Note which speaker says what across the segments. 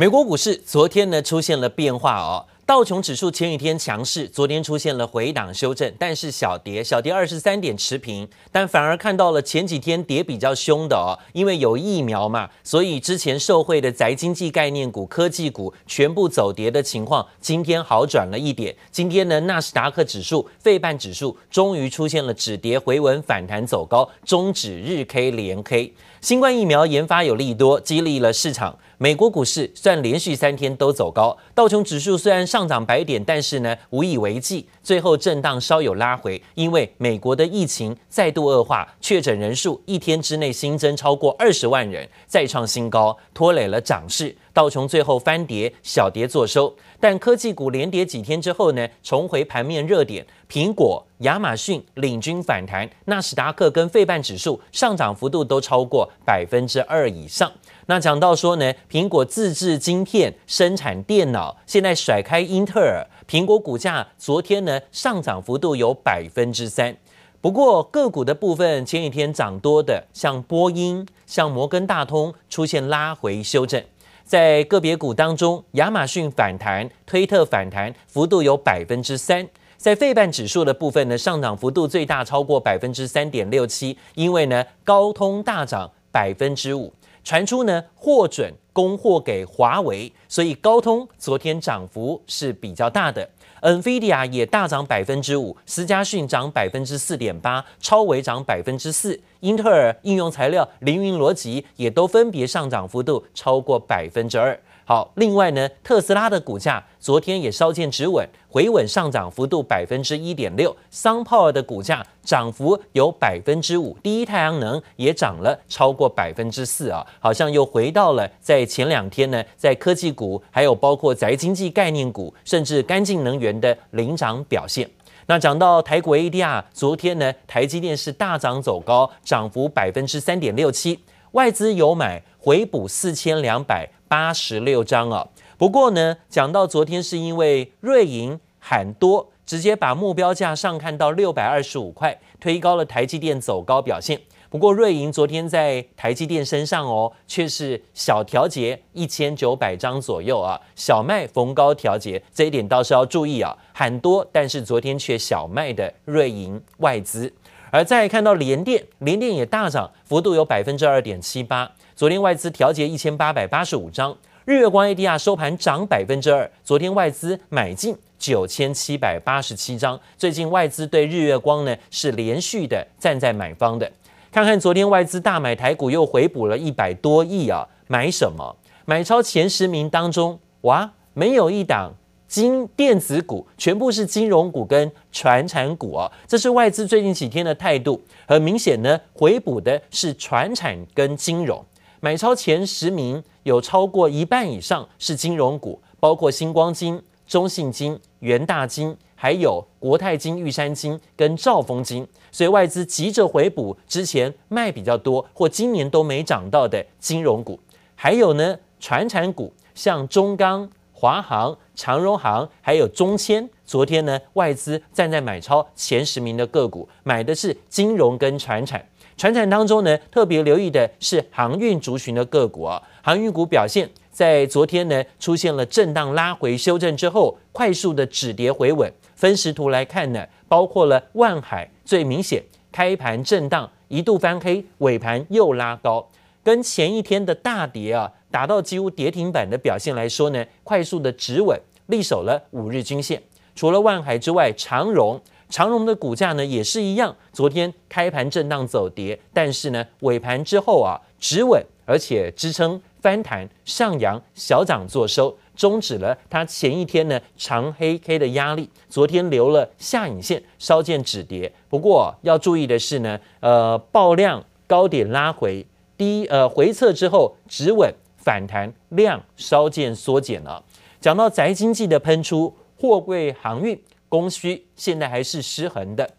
Speaker 1: 美国股市昨天呢出现了变化哦，道琼指数前几天强势，昨天出现了回档修正，但是小跌，小跌二十三点持平，但反而看到了前几天跌比较凶的哦，因为有疫苗嘛，所以之前受惠的宅经济概念股、科技股全部走跌的情况，今天好转了一点。今天呢，纳斯达克指数、费半指数终于出现了止跌回稳、反弹走高，终止日 K 连 K。新冠疫苗研发有利多，激励了市场。美国股市算连续三天都走高，道琼指数虽然上涨百点，但是呢无以为继，最后震荡稍有拉回，因为美国的疫情再度恶化，确诊人数一天之内新增超过二十万人，再创新高，拖累了涨势。道琼最后翻跌，小跌作收。但科技股连跌几天之后呢，重回盘面热点，苹果、亚马逊领军反弹，纳斯达克跟费半指数上涨幅度都超过百分之二以上。那讲到说呢，苹果自制晶片生产电脑，现在甩开英特尔，苹果股价昨天呢上涨幅度有百分之三。不过个股的部分，前几天涨多的，像波音、像摩根大通出现拉回修正。在个别股当中，亚马逊反弹，推特反弹，幅度有百分之三。在费半指数的部分呢，上涨幅度最大超过百分之三点六七，因为呢高通大涨百分之五，传出呢获准供货给华为，所以高通昨天涨幅是比较大的。NVIDIA 也大涨百分之五，思佳讯涨百分之四点八，超维涨百分之四，英特尔、应用材料、凌云逻辑也都分别上涨幅度超过百分之二。好，另外呢，特斯拉的股价昨天也稍见止稳，回稳上涨幅度百分之一点六。SunPower 的股价涨幅有百分之五，第一太阳能也涨了超过百分之四啊，好像又回到了在前两天呢，在科技股还有包括宅经济概念股，甚至干净能源的领涨表现。那讲到台股 ADR，昨天呢，台积电是大涨走高，涨幅百分之三点六七，外资有买回补四千两百。八十六张啊，不过呢，讲到昨天是因为瑞银喊多，直接把目标价上看到六百二十五块，推高了台积电走高表现。不过瑞银昨天在台积电身上哦，却是小调节一千九百张左右啊，小卖逢高调节，这一点倒是要注意啊，喊多，但是昨天却小卖的瑞银外资。而再看到联电，联电也大涨，幅度有百分之二点七八。昨天外资调节一千八百八十五张，日月光 ADR 收盘涨百分之二。昨天外资买进九千七百八十七张，最近外资对日月光呢是连续的站在买方的。看看昨天外资大买台股又回补了一百多亿啊，买什么？买超前十名当中，哇，没有一档金电子股，全部是金融股跟传产股啊，这是外资最近几天的态度。很明显呢，回补的是传产跟金融。买超前十名有超过一半以上是金融股，包括新光金、中信金、元大金，还有国泰金、玉山金跟兆丰金。所以外资急着回补之前卖比较多或今年都没涨到的金融股，还有呢，传产股像中钢、华航、长荣航，还有中签。昨天呢，外资站在买超前十名的个股，买的是金融跟船产。船产当中呢，特别留意的是航运族群的个股啊，航运股表现在昨天呢出现了震荡拉回修正之后，快速的止跌回稳。分时图来看呢，包括了万海最明显，开盘震荡一度翻黑，尾盘又拉高，跟前一天的大跌啊，达到几乎跌停板的表现来说呢，快速的止稳，立守了五日均线。除了万海之外，长荣。长荣的股价呢也是一样，昨天开盘震荡走跌，但是呢尾盘之后啊止稳，而且支撑翻弹上扬小涨作收，终止了它前一天呢长黑 K 的压力。昨天留了下影线，稍见止跌。不过要注意的是呢，呃爆量高点拉回低呃回撤之后止稳反弹量稍见缩减了。讲到宅经济的喷出，货柜航运。供需现在还是失衡的，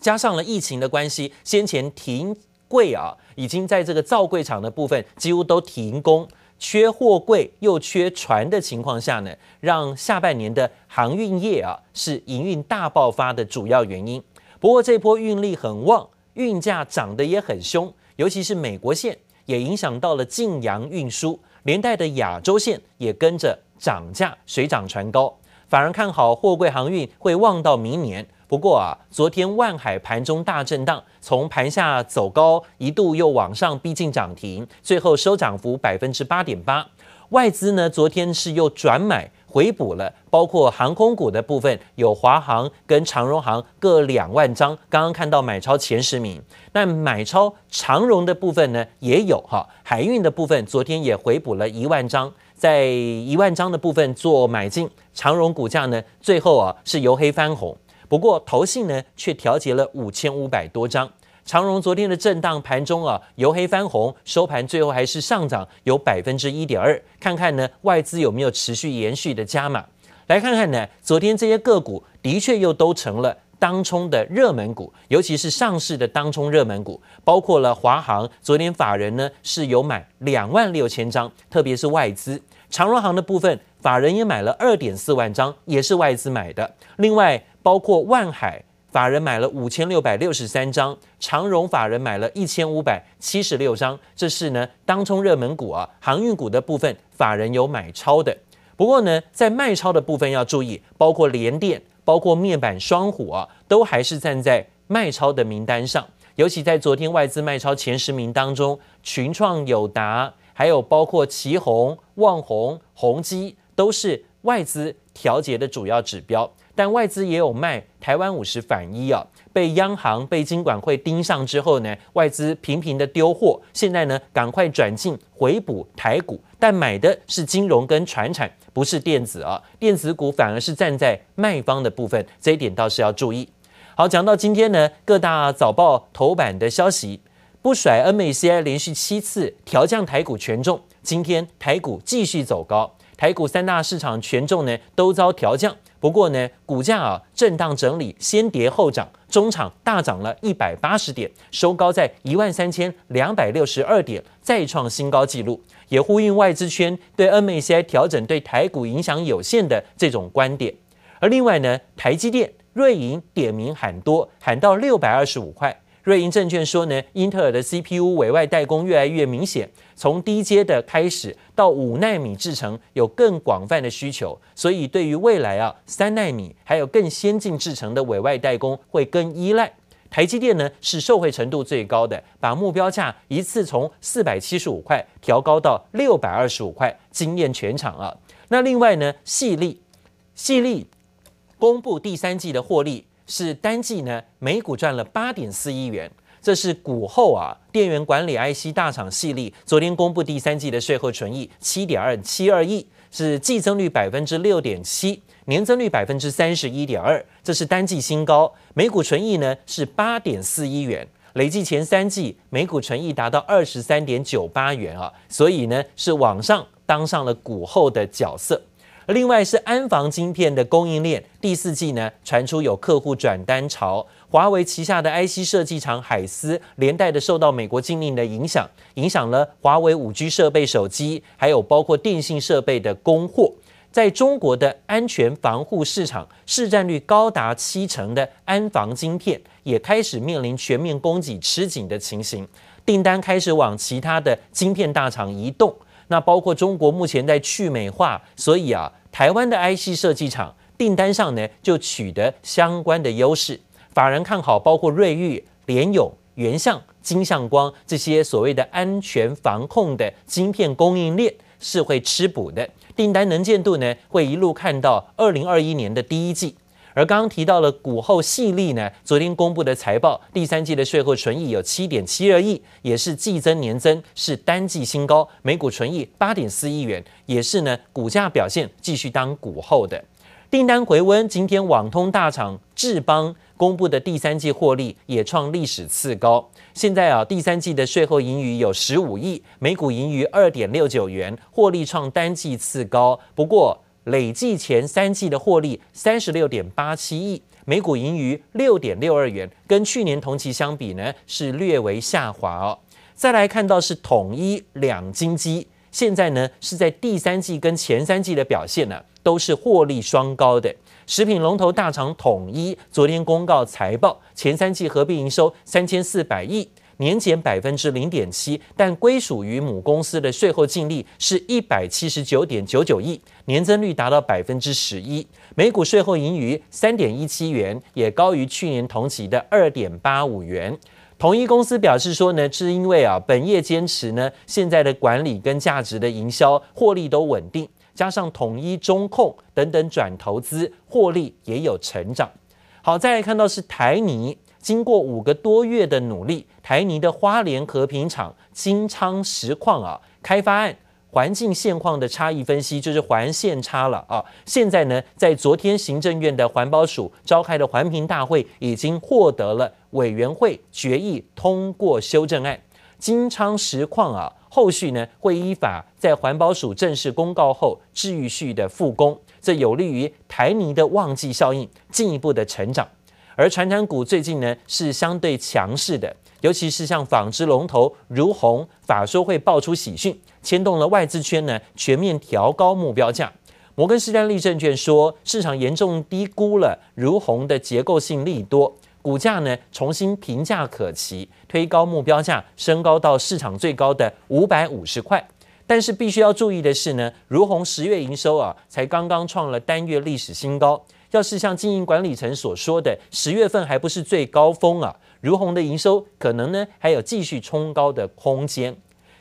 Speaker 1: 加上了疫情的关系，先前停柜啊，已经在这个造柜厂的部分几乎都停工，缺货柜又缺船的情况下呢，让下半年的航运业啊是营运大爆发的主要原因。不过这波运力很旺，运价涨得也很凶，尤其是美国线也影响到了晋洋运输。连带的亚洲线也跟着涨价，水涨船高，反而看好货柜航运会旺到明年。不过啊，昨天万海盘中大震荡，从盘下走高，一度又往上逼近涨停，最后收涨幅百分之八点八。外资呢，昨天是又转买回补了，包括航空股的部分，有华航跟长荣航各两万张。刚刚看到买超前十名，那买超长荣的部分呢也有哈，海运的部分昨天也回补了一万张，在一万张的部分做买进，长荣股价呢最后啊是由黑翻红。不过，投信呢却调节了五千五百多张。长荣昨天的震荡盘中啊，由黑翻红，收盘最后还是上涨有百分之一点二。看看呢，外资有没有持续延续的加码？来看看呢，昨天这些个股的确又都成了当冲的热门股，尤其是上市的当冲热门股，包括了华航。昨天法人呢是有买两万六千张，特别是外资。长荣航的部分，法人也买了二点四万张，也是外资买的。另外，包括万海法人买了五千六百六十三张，长荣法人买了一千五百七十六张，这是呢当冲热门股啊，航运股的部分法人有买超的。不过呢，在卖超的部分要注意，包括联电、包括面板双虎啊，都还是站在卖超的名单上。尤其在昨天外资卖超前十名当中，群创、友达，还有包括奇鋐、旺宏、宏基，都是外资调节的主要指标。但外资也有卖台湾五十反一啊，被央行、被金管会盯上之后呢，外资频频的丢货，现在呢赶快转进回补台股，但买的是金融跟传产，不是电子啊，电子股反而是站在卖方的部分，这一点倒是要注意。好，讲到今天呢，各大早报头版的消息，不甩 MACI 连续七次调降台股权重，今天台股继续走高，台股三大市场权重呢都遭调降。不过呢，股价啊震荡整理，先跌后涨，中场大涨了一百八十点，收高在一万三千两百六十二点，再创新高纪录，也呼应外资圈对 MACI 调整对台股影响有限的这种观点。而另外呢，台积电、瑞银点名喊多，喊到六百二十五块。瑞银证券说呢，英特尔的 CPU 委外代工越来越明显，从低阶的开始到五奈米制程有更广泛的需求，所以对于未来啊三奈米还有更先进制程的委外代工会更依赖。台积电呢是受惠程度最高的，把目标价一次从四百七十五块调高到六百二十五块，惊艳全场啊。那另外呢，矽力矽力公布第三季的获利。是单季呢，每股赚了八点四亿元，这是股后啊，电源管理 IC 大厂系列昨天公布第三季的税后纯益七点二七二亿，是季增率百分之六点七，年增率百分之三十一点二，这是单季新高。每股纯益呢是八点四一元，累计前三季每股纯益达到二十三点九八元啊，所以呢是往上当上了股后的角色。另外是安防晶片的供应链，第四季呢传出有客户转单潮，华为旗下的 IC 设计厂海思连带的受到美国禁令的影响，影响了华为 5G 设备、手机，还有包括电信设备的供货。在中国的安全防护市场，市占率高达七成的安防晶片也开始面临全面供给吃紧的情形，订单开始往其他的晶片大厂移动。那包括中国目前在去美化，所以啊，台湾的 IC 设计厂订单上呢就取得相关的优势。法人看好，包括瑞昱、联咏、原相、金相光这些所谓的安全防控的晶片供应链是会吃补的，订单能见度呢会一路看到二零二一年的第一季。而刚刚提到了股后矽力呢，昨天公布的财报，第三季的税后纯益有七点七二亿，也是季增年增，是单季新高，每股纯益八点四亿元，也是呢股价表现继续当股后的订单回温。今天网通大厂智邦公布的第三季获利也创历史次高，现在啊第三季的税后盈余有十五亿，每股盈余二点六九元，获利创单季次高。不过，累计前三季的获利三十六点八七亿，每股盈余六点六二元，跟去年同期相比呢是略微下滑哦。再来看到是统一两金机，现在呢是在第三季跟前三季的表现呢都是获利双高的。食品龙头大厂统一昨天公告财报，前三季合并营收三千四百亿，年减百分之零点七，但归属于母公司的税后净利是一百七十九点九九亿，年增率达到百分之十一，每股税后盈余三点一七元，也高于去年同期的二点八五元。统一公司表示说呢，是因为啊，本业坚持呢，现在的管理跟价值的营销获利都稳定，加上统一中控等等转投资，获利也有成长。好，再来看到是台泥。经过五个多月的努力，台泥的花莲和平厂金昌实况啊开发案环境现况的差异分析，就是环现差了啊。现在呢，在昨天行政院的环保署召开的环评大会，已经获得了委员会决议通过修正案。金昌实况啊，后续呢会依法在环保署正式公告后继续的复工，这有利于台泥的旺季效应进一步的成长。而传产股最近呢是相对强势的，尤其是像纺织龙头如虹法说会爆出喜讯，牵动了外资圈呢全面调高目标价。摩根士丹利证券说，市场严重低估了如虹的结构性利多，股价呢重新平价可期，推高目标价，升高到市场最高的五百五十块。但是必须要注意的是呢，如虹十月营收啊才刚刚创了单月历史新高。要是像经营管理层所说的，十月份还不是最高峰啊，如虹的营收可能呢还有继续冲高的空间。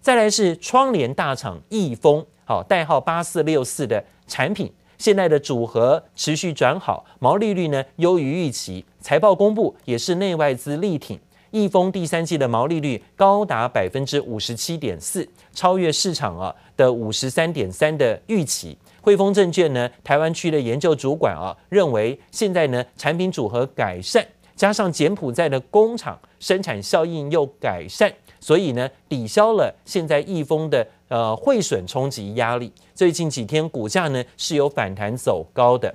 Speaker 1: 再来是窗帘大厂易丰，好代号八四六四的产品，现在的组合持续转好，毛利率呢优于预期，财报公布也是内外资力挺，易丰第三季的毛利率高达百分之五十七点四，超越市场啊的五十三点三的预期。汇丰证券呢，台湾区的研究主管啊，认为现在呢产品组合改善，加上柬埔寨的工厂生产效应又改善，所以呢抵消了现在易丰的呃汇损冲击压力。最近几天股价呢是有反弹走高的。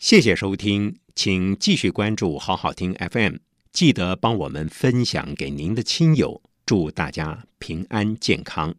Speaker 2: 谢谢收听，请继续关注好好听 FM，记得帮我们分享给您的亲友，祝大家平安健康。